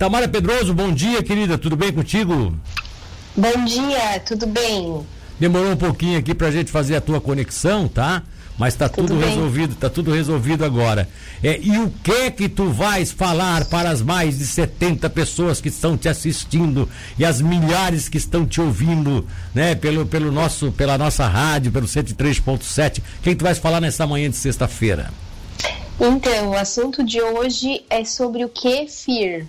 Tamara Pedroso, bom dia, querida. Tudo bem contigo? Bom dia, tudo bem? Demorou um pouquinho aqui pra gente fazer a tua conexão, tá? Mas tá tudo, tudo resolvido, tá tudo resolvido agora. É, e o que que tu vais falar para as mais de 70 pessoas que estão te assistindo e as milhares que estão te ouvindo, né, pelo, pelo nosso, pela nossa rádio, pelo 103.7? Quem tu vais falar nessa manhã de sexta-feira? Então, o assunto de hoje é sobre o kefir.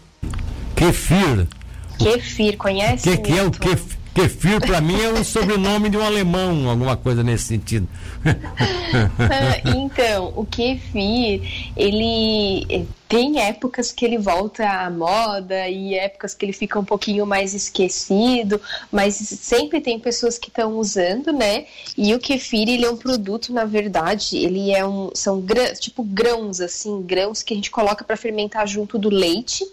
Kefir? Kefir, conhece? O que, que é o kefir? Kefir para mim é um sobrenome de um alemão, alguma coisa nesse sentido. então, o kefir, ele tem épocas que ele volta à moda e épocas que ele fica um pouquinho mais esquecido, mas sempre tem pessoas que estão usando, né? E o kefir, ele é um produto, na verdade, ele é um são grãos, tipo grãos assim, grãos que a gente coloca para fermentar junto do leite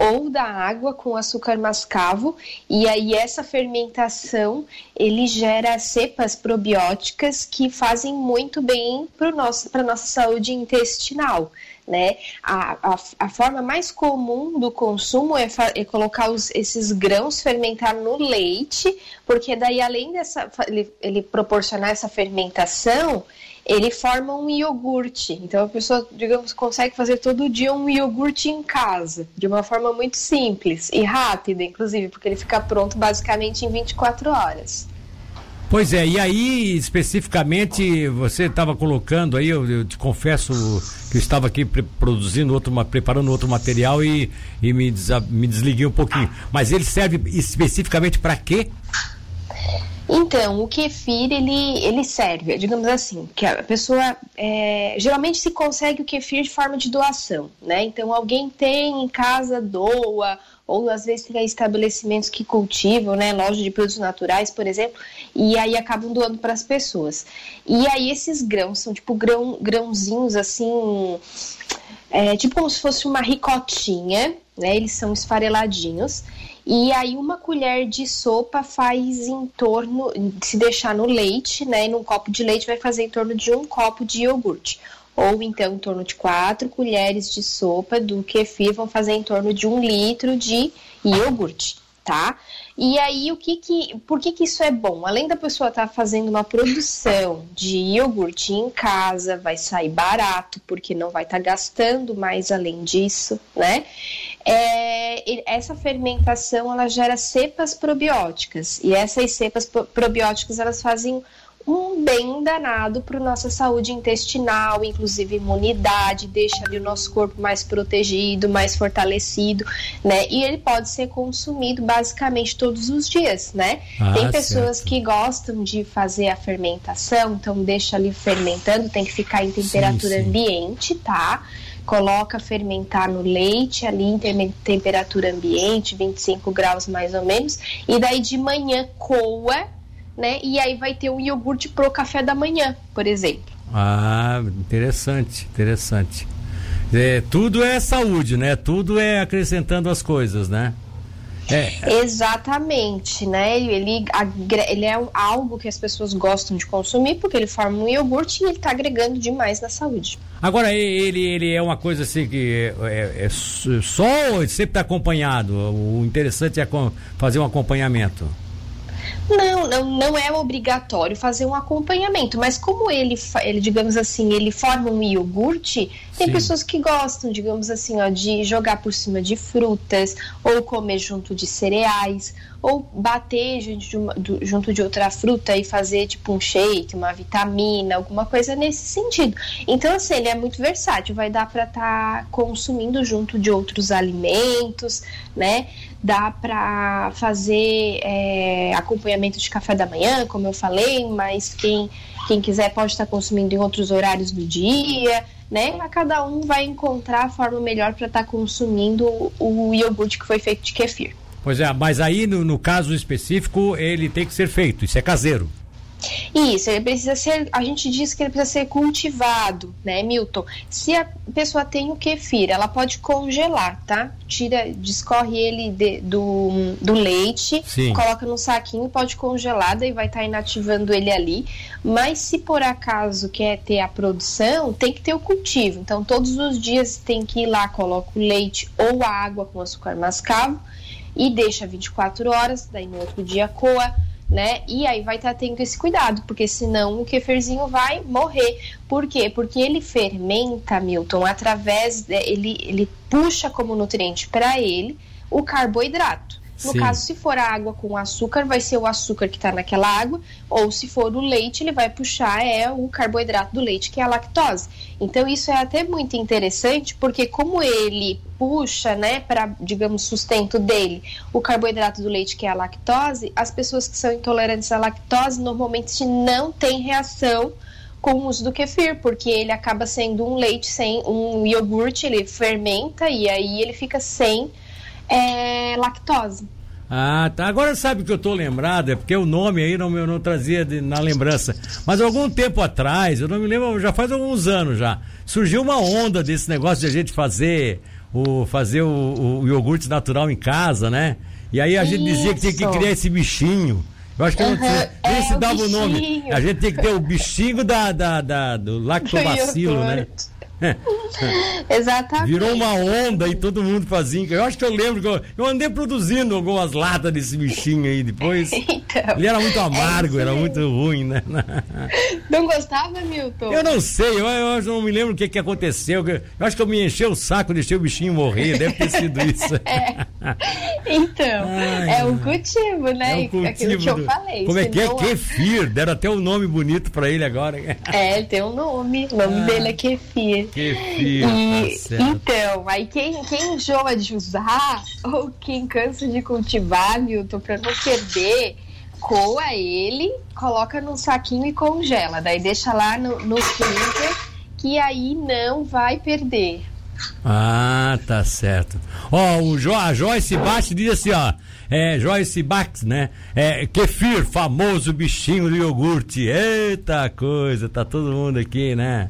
ou da água com açúcar mascavo e aí essa fermentação ele gera cepas probióticas que fazem muito bem para nosso para nossa saúde intestinal né? A, a, a, forma mais comum do consumo é, é colocar os, esses grãos fermentar no leite, porque daí além dessa ele, ele proporcionar essa fermentação, ele forma um iogurte. Então a pessoa, digamos, consegue fazer todo dia um iogurte em casa, de uma forma muito simples e rápida, inclusive, porque ele fica pronto basicamente em 24 horas. Pois é, e aí especificamente você estava colocando aí, eu, eu, te confesso que eu estava aqui produzindo outro, preparando outro material e, e me, me desliguei um pouquinho. Mas ele serve especificamente para quê? Então, o kefir, ele, ele serve, digamos assim, que a pessoa, é, geralmente se consegue o kefir de forma de doação, né? Então, alguém tem em casa, doa, ou às vezes tem estabelecimentos que cultivam, né, loja de produtos naturais, por exemplo, e aí acabam doando para as pessoas. E aí esses grãos são tipo grão, grãozinhos assim, é, tipo como se fosse uma ricotinha, né? Eles são esfareladinhos. E aí uma colher de sopa faz em torno, se deixar no leite, né, num copo de leite vai fazer em torno de um copo de iogurte. Ou então em torno de quatro colheres de sopa do kefir vão fazer em torno de um litro de iogurte, tá? E aí, o que que, por que que isso é bom? Além da pessoa estar tá fazendo uma produção de iogurte em casa, vai sair barato, porque não vai estar tá gastando mais além disso, né? É, essa fermentação, ela gera cepas probióticas, e essas cepas probióticas, elas fazem um bem danado para nossa saúde intestinal, inclusive imunidade, deixa ali o nosso corpo mais protegido, mais fortalecido, né? E ele pode ser consumido basicamente todos os dias, né? Ah, tem pessoas certo. que gostam de fazer a fermentação, então deixa ali fermentando, tem que ficar em temperatura sim, sim. ambiente, tá? Coloca fermentar no leite ali em temperatura ambiente, 25 graus mais ou menos, e daí de manhã coa né? E aí vai ter um iogurte pro café da manhã, por exemplo. Ah, interessante, interessante. É, tudo é saúde, né? Tudo é acrescentando as coisas, né? É. Exatamente, né? Ele, ele é algo que as pessoas gostam de consumir porque ele forma um iogurte e ele está agregando demais na saúde. Agora, ele, ele é uma coisa assim que é, é, é só sempre está acompanhado. O interessante é fazer um acompanhamento. Não, não, não é obrigatório fazer um acompanhamento, mas como ele, ele digamos assim, ele forma um iogurte, tem Sim. pessoas que gostam, digamos assim, ó, de jogar por cima de frutas, ou comer junto de cereais, ou bater junto de, uma, do, junto de outra fruta e fazer tipo um shake, uma vitamina, alguma coisa nesse sentido. Então, assim, ele é muito versátil, vai dar para estar tá consumindo junto de outros alimentos, né? Dá para fazer é, acompanhamento de café da manhã, como eu falei, mas quem, quem quiser pode estar consumindo em outros horários do dia, né? A cada um vai encontrar a forma melhor para estar consumindo o iogurte que foi feito de kefir. Pois é, mas aí no, no caso específico ele tem que ser feito, isso é caseiro. Isso, ele precisa ser, a gente diz que ele precisa ser cultivado, né, Milton? Se a pessoa tem o kefir, ela pode congelar, tá? Tira, discorre ele de, do, do leite, Sim. coloca no saquinho, pode congelar, daí vai estar tá inativando ele ali. Mas se por acaso quer ter a produção, tem que ter o cultivo. Então, todos os dias tem que ir lá, coloca o leite ou a água com açúcar mascavo e deixa 24 horas, daí no outro dia coa né? E aí vai estar tá tendo esse cuidado, porque senão o kefirzinho vai morrer. Por quê? Porque ele fermenta, Milton, através, de, ele, ele puxa como nutriente para ele o carboidrato. No Sim. caso, se for a água com açúcar, vai ser o açúcar que está naquela água, ou se for o leite, ele vai puxar é o carboidrato do leite, que é a lactose. Então, isso é até muito interessante, porque como ele puxa, né, para, digamos, sustento dele, o carboidrato do leite, que é a lactose, as pessoas que são intolerantes à lactose normalmente não têm reação com o uso do kefir, porque ele acaba sendo um leite sem um iogurte, ele fermenta e aí ele fica sem é lactose. Ah, tá. Agora sabe que eu tô lembrado, é porque o nome aí não, eu não trazia de, na lembrança. Mas algum tempo atrás, eu não me lembro, já faz alguns anos já, surgiu uma onda desse negócio de a gente fazer o, fazer o, o iogurte natural em casa, né? E aí a gente Isso. dizia que tinha que criar esse bichinho. Eu acho que uhum. não tinha, nem é, se dava o, o nome. A gente tem que ter o bichinho da, da, da do lactobacilo, né? Exatamente. Virou uma onda e todo mundo fazia. Eu acho que eu lembro que eu, eu andei produzindo algumas latas desse bichinho aí depois. Então, ele era muito amargo, é era muito ruim, né? Não gostava, Milton? Eu não sei, eu, eu não me lembro o que, que aconteceu. Eu acho que eu me enchei o saco, deixei o bichinho morrer, deve ter sido isso. É. Então, Ai, é o cultivo, né? É o cultivo Aquilo que eu falei. Como é que é? Kefir, deram até um nome bonito pra ele agora. É, tem um nome. O nome ah. dele é Kefir. Que filho, e, tá então, aí quem, quem enjoa de usar ou quem cansa de cultivar, Milton, para não perder, coa ele, coloca num saquinho e congela. Daí deixa lá no, no freezer, que aí não vai perder. Ah, tá certo. Ó, o jo, a Joyce Bate diz assim, ó. É, Joyce Bax, né? É, kefir, famoso bichinho do iogurte. Eita coisa, tá todo mundo aqui, né?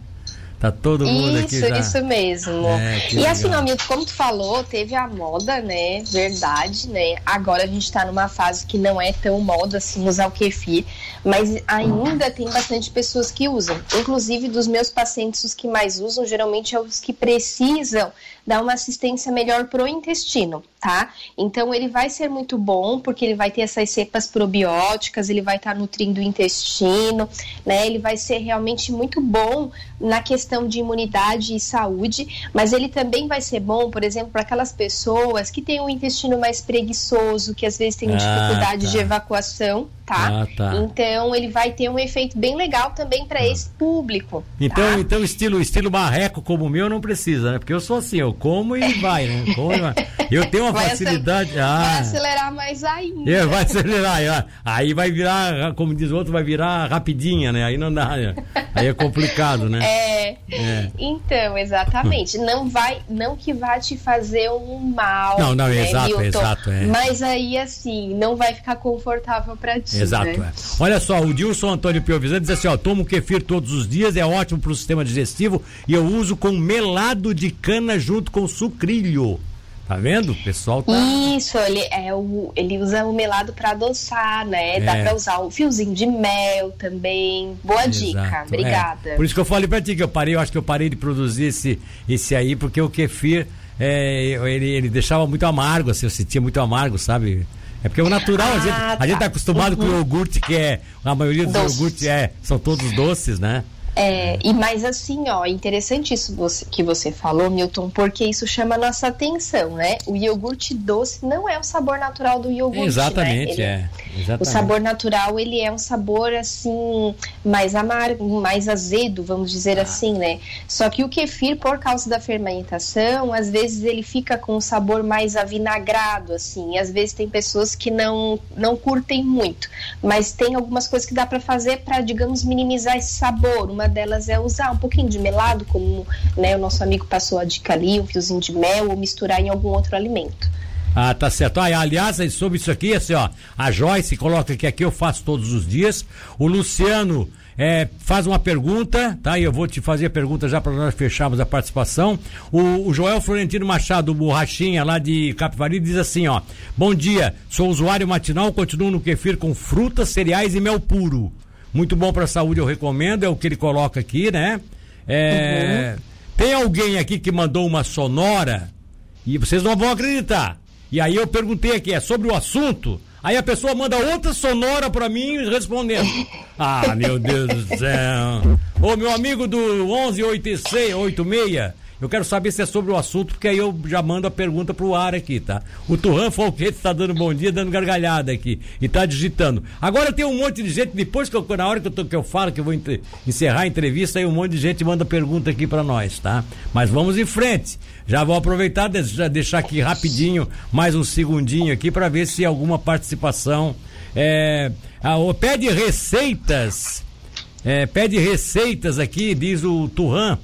Tá todo mundo isso, aqui já. Isso, mesmo. É, e legal. assim, Milton, como tu falou, teve a moda, né? Verdade, né? Agora a gente tá numa fase que não é tão moda assim usar o kefir, mas ainda tem bastante pessoas que usam. Inclusive, dos meus pacientes, os que mais usam geralmente é os que precisam dar uma assistência melhor pro intestino, tá? Então ele vai ser muito bom porque ele vai ter essas cepas probióticas, ele vai estar tá nutrindo o intestino, né? Ele vai ser realmente muito bom na questão de imunidade e saúde, mas ele também vai ser bom, por exemplo, para aquelas pessoas que têm o intestino mais preguiçoso, que às vezes têm ah, dificuldade tá. de evacuação, tá? Ah, tá? Então ele vai ter um efeito bem legal também para ah. esse público. Então, tá? então estilo estilo marreco como o meu não precisa, né? Porque eu sou assim, eu como e vai, né? Como vai. Eu tenho uma vai facilidade. Ah, vai acelerar mais ainda. É, vai acelerar. Aí vai virar, como diz o outro, vai virar rapidinha, né? Aí não dá. Né? Aí é complicado, né? É. é. Então, exatamente. Não vai, não que vá te fazer um mal. Não, não, né, exato, Milton? exato. É. Mas aí, assim, não vai ficar confortável para ti. Exato. Né? É. Olha só, o Dilson Antônio Piovisano diz assim: ó, tomo kefir todos os dias, é ótimo para o sistema digestivo e eu uso com melado de cana junto com sucrilho. Tá vendo? O pessoal tá. Isso, ele, é o, ele usa o melado para adoçar, né? É. Dá para usar o fiozinho de mel também. Boa Exato, dica, é. obrigada. É. Por isso que eu falei para ti que eu parei, eu acho que eu parei de produzir esse, esse aí, porque o kefir é, ele, ele deixava muito amargo, assim, eu sentia muito amargo, sabe? É porque o natural, ah, a, gente, tá. a gente tá acostumado uhum. com o iogurte, que é. A maioria dos Doce. iogurtes é, são todos doces, né? É, e mais assim, ó, interessante isso que você falou, Milton, porque isso chama a nossa atenção, né? O iogurte doce não é o sabor natural do iogurte, Exatamente, né? Ele, é. Exatamente. O sabor natural, ele é um sabor, assim, mais amargo, mais azedo, vamos dizer ah. assim, né? Só que o kefir, por causa da fermentação, às vezes ele fica com um sabor mais avinagrado, assim, e às vezes tem pessoas que não, não curtem muito, mas tem algumas coisas que dá para fazer para, digamos, minimizar esse sabor, uma delas é usar um pouquinho de melado, como né, o nosso amigo passou a dica ali, um fiozinho de mel, ou misturar em algum outro alimento. Ah, tá certo. Ah, aliás, sobre isso aqui, assim, ó, a Joyce coloca que aqui eu faço todos os dias. O Luciano é, faz uma pergunta, tá? E eu vou te fazer a pergunta já para nós fecharmos a participação. O, o, Joel Florentino Machado, borrachinha lá de Capivari, diz assim, ó: Bom dia, sou usuário matinal, continuo no kefir com frutas, cereais e mel puro. Muito bom para a saúde, eu recomendo, é o que ele coloca aqui, né? É, uhum. Tem alguém aqui que mandou uma sonora e vocês não vão acreditar. E aí eu perguntei aqui, é sobre o assunto? Aí a pessoa manda outra sonora para mim respondendo. Ah, meu Deus do céu. Ô, meu amigo do 1186, eu quero saber se é sobre o assunto, porque aí eu já mando a pergunta pro ar aqui, tá? O Turran Falquete está dando bom dia, dando gargalhada aqui e tá digitando. Agora tem um monte de gente, depois que eu, na hora que eu, tô, que eu falo que eu vou encerrar a entrevista, aí um monte de gente manda pergunta aqui para nós, tá? Mas vamos em frente. Já vou aproveitar, deixar, deixar aqui rapidinho, mais um segundinho aqui para ver se alguma participação. É, a, pede receitas. É, pede receitas aqui, diz o Turran.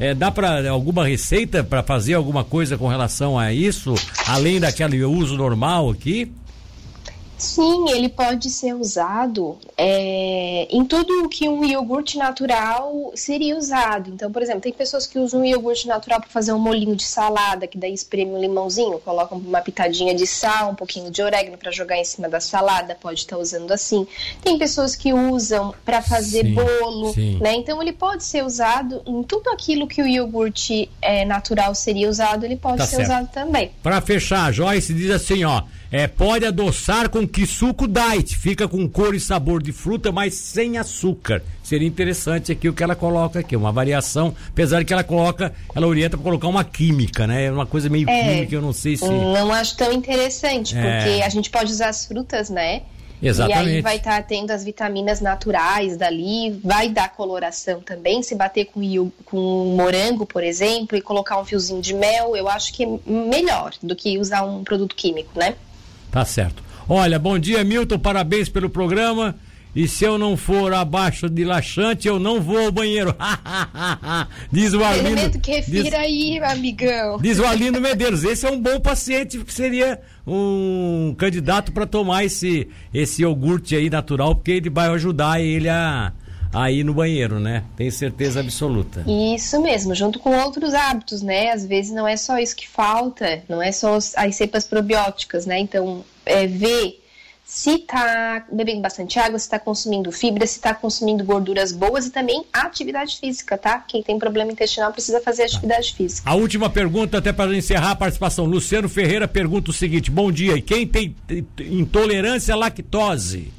É, dá para alguma receita para fazer alguma coisa com relação a isso, além daquele uso normal aqui? Sim, ele pode ser usado é, em tudo o que um iogurte natural seria usado. Então, por exemplo, tem pessoas que usam um iogurte natural para fazer um molinho de salada, que daí espreme um limãozinho, colocam uma pitadinha de sal, um pouquinho de orégano para jogar em cima da salada, pode estar tá usando assim. Tem pessoas que usam para fazer sim, bolo, sim. né? Então, ele pode ser usado em tudo aquilo que o iogurte é, natural seria usado, ele pode tá ser certo. usado também. Para fechar, Joyce diz assim, ó. É, pode adoçar com que suco diet, fica com cor e sabor de fruta, mas sem açúcar. Seria interessante aqui o que ela coloca aqui, uma variação, apesar que ela coloca, ela orienta para colocar uma química, né? É uma coisa meio é, química, eu não sei se. Não acho tão interessante, é. porque a gente pode usar as frutas, né? Exatamente. E aí vai estar tá tendo as vitaminas naturais dali, vai dar coloração também. Se bater com, com morango, por exemplo, e colocar um fiozinho de mel, eu acho que é melhor do que usar um produto químico, né? Tá certo. Olha, bom dia, Milton, parabéns pelo programa. E se eu não for abaixo de laxante, eu não vou ao banheiro. diz o Arlindo. Elemento que refira diz, aí, amigão. Diz o Arlindo Medeiros. Esse é um bom paciente que seria um candidato para tomar esse, esse iogurte aí natural, porque ele vai ajudar ele a, a ir no banheiro, né? Tenho certeza absoluta. Isso mesmo, junto com outros hábitos, né? Às vezes não é só isso que falta, não é só as cepas probióticas, né? Então, é, ver se está bebendo bastante água, se está consumindo fibra, se está consumindo gorduras boas e também atividade física, tá? Quem tem problema intestinal precisa fazer atividade física. A última pergunta, até para encerrar a participação. Luciano Ferreira pergunta o seguinte: Bom dia, e quem tem intolerância à lactose?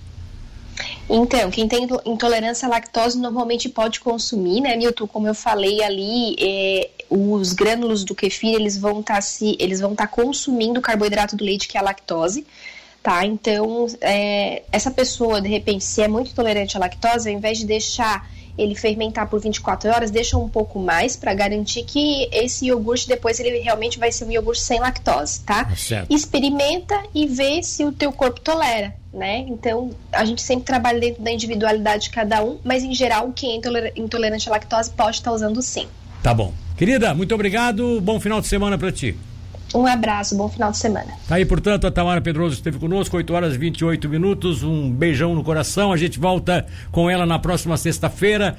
Então, quem tem intolerância à lactose normalmente pode consumir, né, Nilton? Como eu falei ali, é, os grânulos do kefir eles vão tá estar tá consumindo o carboidrato do leite que é a lactose, tá? Então, é, essa pessoa de repente, se é muito intolerante à lactose, ao invés de deixar ele fermentar por 24 horas, deixa um pouco mais para garantir que esse iogurte depois ele realmente vai ser um iogurte sem lactose, tá? Certo. Experimenta e vê se o teu corpo tolera, né? Então, a gente sempre trabalha dentro da individualidade de cada um, mas em geral, quem é intolerante à lactose pode estar usando sim. Tá bom. Querida, muito obrigado. Bom final de semana para ti. Um abraço, bom final de semana. Tá aí, portanto, a Tamara Pedroso esteve conosco, 8 horas e 28 minutos. Um beijão no coração. A gente volta com ela na próxima sexta-feira.